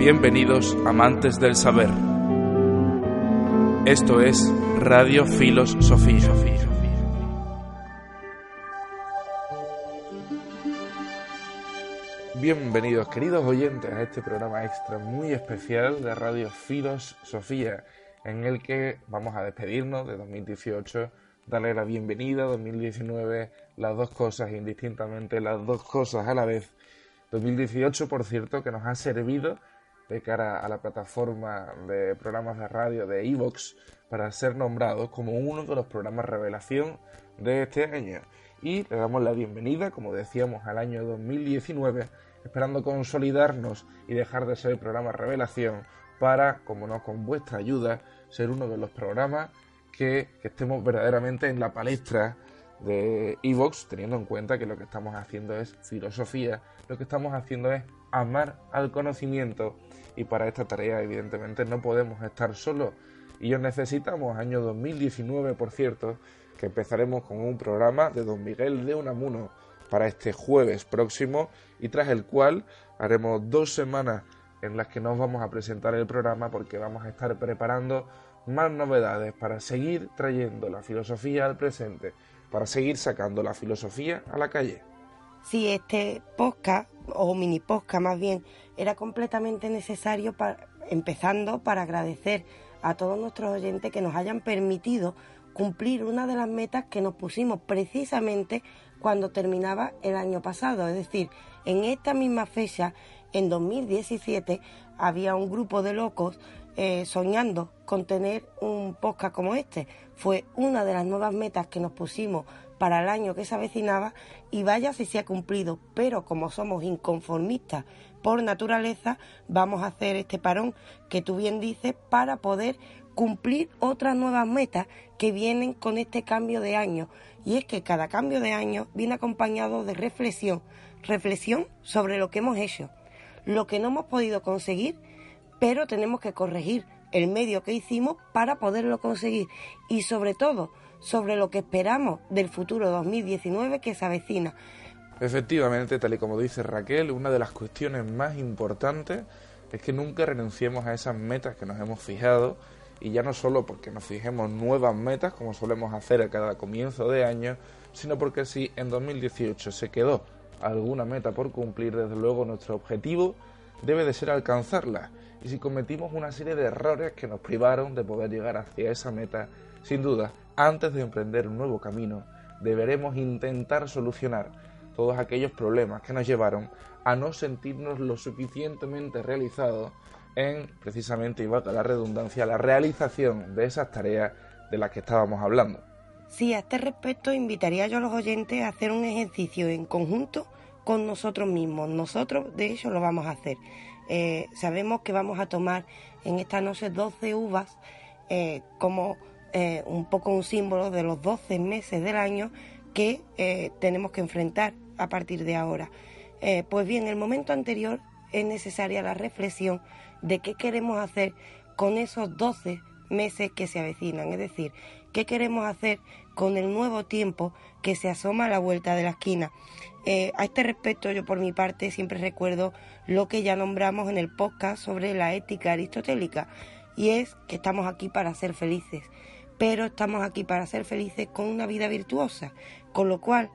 Bienvenidos amantes del saber. Esto es Radio Filos Sofía. Bienvenidos queridos oyentes a este programa extra muy especial de Radio Filos Sofía, en el que vamos a despedirnos de 2018, darle la bienvenida a 2019, las dos cosas indistintamente, las dos cosas a la vez. 2018, por cierto, que nos ha servido de cara a la plataforma de programas de radio de Evox para ser nombrados como uno de los programas revelación de este año. Y le damos la bienvenida, como decíamos, al año 2019, esperando consolidarnos y dejar de ser el programa revelación para, como no, con vuestra ayuda, ser uno de los programas que, que estemos verdaderamente en la palestra de Evox, teniendo en cuenta que lo que estamos haciendo es filosofía, lo que estamos haciendo es amar al conocimiento y para esta tarea evidentemente no podemos estar solos y os necesitamos año 2019 por cierto que empezaremos con un programa de don Miguel de Unamuno para este jueves próximo y tras el cual haremos dos semanas en las que nos vamos a presentar el programa porque vamos a estar preparando más novedades para seguir trayendo la filosofía al presente, para seguir sacando la filosofía a la calle. Sí, este podcast, o mini podcast más bien, era completamente necesario, para, empezando para agradecer a todos nuestros oyentes que nos hayan permitido cumplir una de las metas que nos pusimos precisamente cuando terminaba el año pasado. Es decir, en esta misma fecha, en 2017, había un grupo de locos eh, soñando con tener un podcast como este. Fue una de las nuevas metas que nos pusimos para el año que se avecinaba y vaya si se ha cumplido, pero como somos inconformistas por naturaleza, vamos a hacer este parón que tú bien dices para poder cumplir otras nuevas metas que vienen con este cambio de año. Y es que cada cambio de año viene acompañado de reflexión, reflexión sobre lo que hemos hecho, lo que no hemos podido conseguir, pero tenemos que corregir el medio que hicimos para poderlo conseguir y sobre todo sobre lo que esperamos del futuro 2019 que se avecina. Efectivamente, tal y como dice Raquel, una de las cuestiones más importantes es que nunca renunciemos a esas metas que nos hemos fijado y ya no solo porque nos fijemos nuevas metas como solemos hacer a cada comienzo de año, sino porque si en 2018 se quedó alguna meta por cumplir, desde luego nuestro objetivo debe de ser alcanzarla. Y si cometimos una serie de errores que nos privaron de poder llegar hacia esa meta, sin duda antes de emprender un nuevo camino, deberemos intentar solucionar todos aquellos problemas que nos llevaron a no sentirnos lo suficientemente realizados en, precisamente, y valga la redundancia, la realización de esas tareas de las que estábamos hablando. Sí, a este respecto invitaría yo a los oyentes a hacer un ejercicio en conjunto con nosotros mismos. Nosotros, de hecho, lo vamos a hacer. Eh, sabemos que vamos a tomar en esta noche 12 uvas eh, como eh, un poco un símbolo de los 12 meses del año que tenemos que enfrentar a partir de ahora. Pues bien, en el momento anterior es necesaria la reflexión de qué queremos hacer con esos 12 meses que se avecinan, es decir, qué queremos hacer con el nuevo tiempo que se asoma a la vuelta de la esquina. A este respecto, yo por mi parte siempre recuerdo lo que ya nombramos en el podcast sobre la ética aristotélica, y es que estamos aquí para ser felices pero estamos aquí para ser felices con una vida virtuosa. Con lo cual,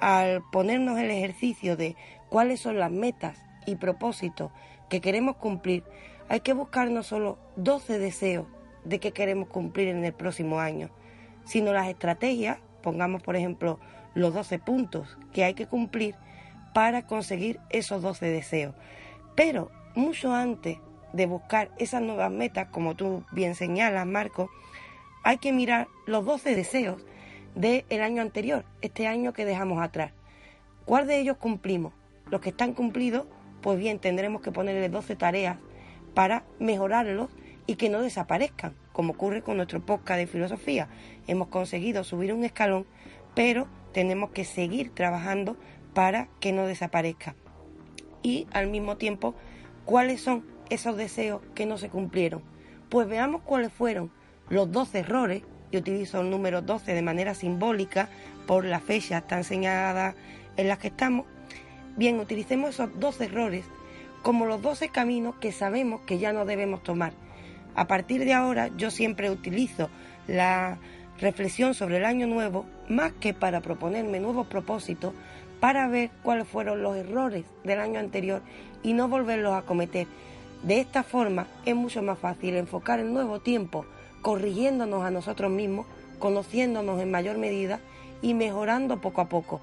al ponernos el ejercicio de cuáles son las metas y propósitos que queremos cumplir, hay que buscar no solo 12 deseos de que queremos cumplir en el próximo año, sino las estrategias, pongamos por ejemplo los 12 puntos que hay que cumplir para conseguir esos 12 deseos. Pero mucho antes de buscar esas nuevas metas, como tú bien señalas, Marco, hay que mirar los 12 deseos del año anterior, este año que dejamos atrás. ¿Cuál de ellos cumplimos? Los que están cumplidos, pues bien, tendremos que ponerle 12 tareas para mejorarlos y que no desaparezcan, como ocurre con nuestro podcast de filosofía. Hemos conseguido subir un escalón, pero tenemos que seguir trabajando para que no desaparezca. Y al mismo tiempo, ¿cuáles son esos deseos que no se cumplieron? Pues veamos cuáles fueron los 12 errores, y utilizo el número 12 de manera simbólica por la fecha tan señalada en las que estamos, bien, utilicemos esos 12 errores como los 12 caminos que sabemos que ya no debemos tomar. A partir de ahora yo siempre utilizo la reflexión sobre el año nuevo más que para proponerme nuevos propósitos, para ver cuáles fueron los errores del año anterior y no volverlos a cometer. De esta forma es mucho más fácil enfocar el nuevo tiempo corrigiéndonos a nosotros mismos, conociéndonos en mayor medida y mejorando poco a poco.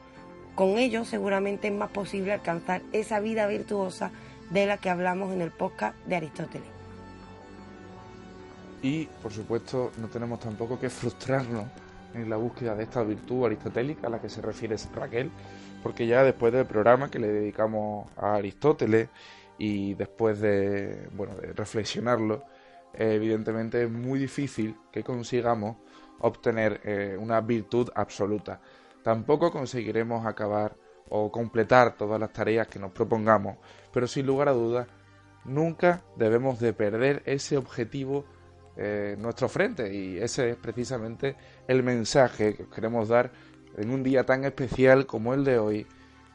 Con ello seguramente es más posible alcanzar esa vida virtuosa de la que hablamos en el podcast de Aristóteles. Y, por supuesto, no tenemos tampoco que frustrarnos en la búsqueda de esta virtud aristotélica a la que se refiere Raquel, porque ya después del programa que le dedicamos a Aristóteles y después de, bueno, reflexionarlo, eh, evidentemente es muy difícil que consigamos obtener eh, una virtud absoluta. Tampoco conseguiremos acabar o completar todas las tareas que nos propongamos, pero sin lugar a dudas, nunca debemos de perder ese objetivo eh, nuestro frente y ese es precisamente el mensaje que queremos dar en un día tan especial como el de hoy,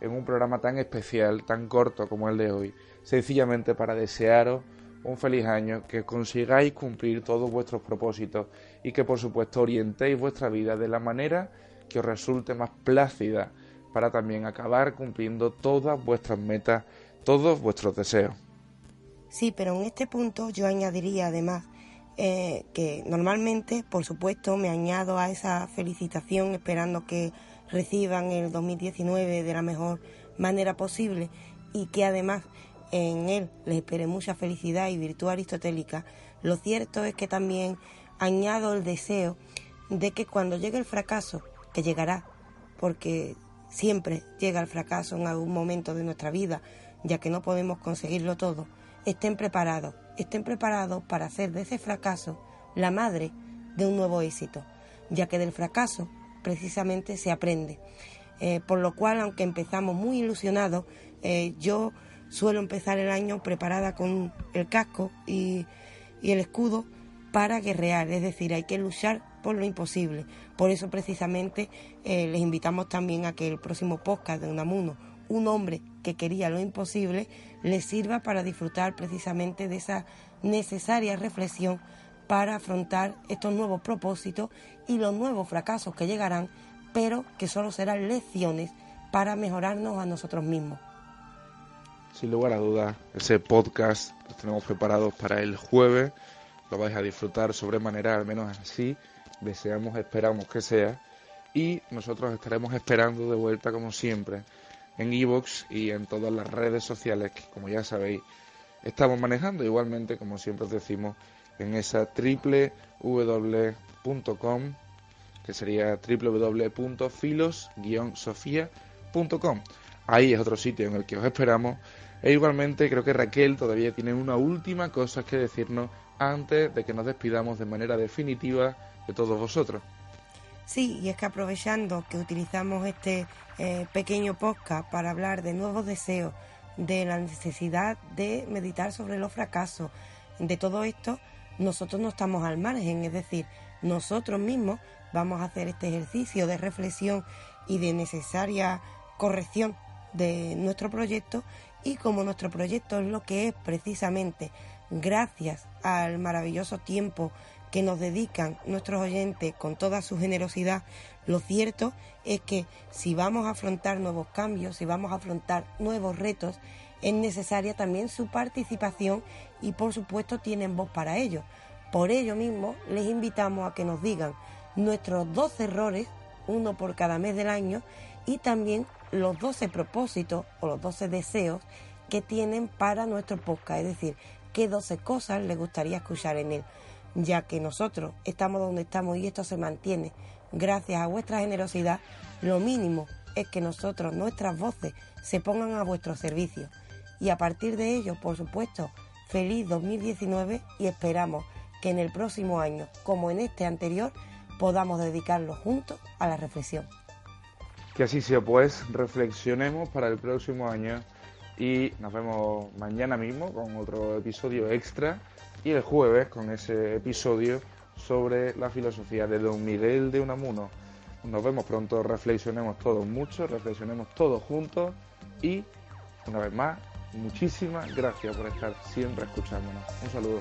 en un programa tan especial, tan corto como el de hoy, sencillamente para desearos un feliz año, que consigáis cumplir todos vuestros propósitos y que por supuesto orientéis vuestra vida de la manera que os resulte más plácida para también acabar cumpliendo todas vuestras metas, todos vuestros deseos. Sí, pero en este punto yo añadiría además eh, que normalmente, por supuesto, me añado a esa felicitación esperando que reciban el 2019 de la mejor manera posible y que además en él les espere mucha felicidad y virtud aristotélica, lo cierto es que también añado el deseo de que cuando llegue el fracaso, que llegará, porque siempre llega el fracaso en algún momento de nuestra vida, ya que no podemos conseguirlo todo, estén preparados, estén preparados para hacer de ese fracaso la madre de un nuevo éxito, ya que del fracaso precisamente se aprende. Eh, por lo cual, aunque empezamos muy ilusionados, eh, yo suelo empezar el año preparada con el casco y, el escudo para guerrear, es decir, hay que luchar por lo imposible. Por eso precisamente eh, les invitamos también a que el próximo podcast de Unamuno, un hombre que quería lo imposible, les sirva para disfrutar precisamente de esa necesaria reflexión para afrontar estos nuevos propósitos y los nuevos fracasos que llegarán, pero que solo serán lecciones para mejorarnos a nosotros mismos sin lugar a dudas, ese podcast lo tenemos preparados para el jueves. Lo vais a disfrutar sobremanera, al menos así deseamos, esperamos que sea. Y nosotros estaremos esperando de vuelta, como siempre, en Evox y en todas las redes sociales que, como ya sabéis, estamos manejando. Igualmente, como siempre os decimos, en esa www.com, que sería www.filos-sofía.com. Ahí es otro sitio en el que os esperamos e igualmente creo que Raquel todavía tiene una última cosa que decirnos antes de que nos despidamos de manera definitiva de todos vosotros. Sí, y es que aprovechando que utilizamos este eh, pequeño podcast para hablar de nuevos deseos, de la necesidad de meditar sobre los fracasos, de todo esto, nosotros no estamos al margen, es decir, nosotros mismos vamos a hacer este ejercicio de reflexión y de necesaria corrección de nuestro proyecto. Y como nuestro proyecto es lo que es precisamente gracias al maravilloso tiempo que nos dedican nuestros oyentes con toda su generosidad, lo cierto es que si vamos a afrontar nuevos cambios, si vamos a afrontar nuevos retos, es necesaria también su participación y por supuesto tienen voz para ello. Por ello mismo les invitamos a que nos digan nuestros 12 errores, uno por cada mes del año, y también los 12 propósitos o los 12 deseos que tienen para nuestro podcast, es decir, qué 12 cosas les gustaría escuchar en él, ya que nosotros estamos donde estamos y esto se mantiene gracias a vuestra generosidad, lo mínimo es que nosotros, nuestras voces, se pongan a vuestro servicio. Y a partir de ello, por supuesto, feliz 2019 y esperamos que en el próximo año, como en este anterior, podamos dedicarlo juntos a la reflexión. Que así sea, pues reflexionemos para el próximo año y nos vemos mañana mismo con otro episodio extra y el jueves con ese episodio sobre la filosofía de Don Miguel de Unamuno. Nos vemos pronto, reflexionemos todos mucho, reflexionemos todos juntos y una vez más, muchísimas gracias por estar siempre escuchándonos. Un saludo.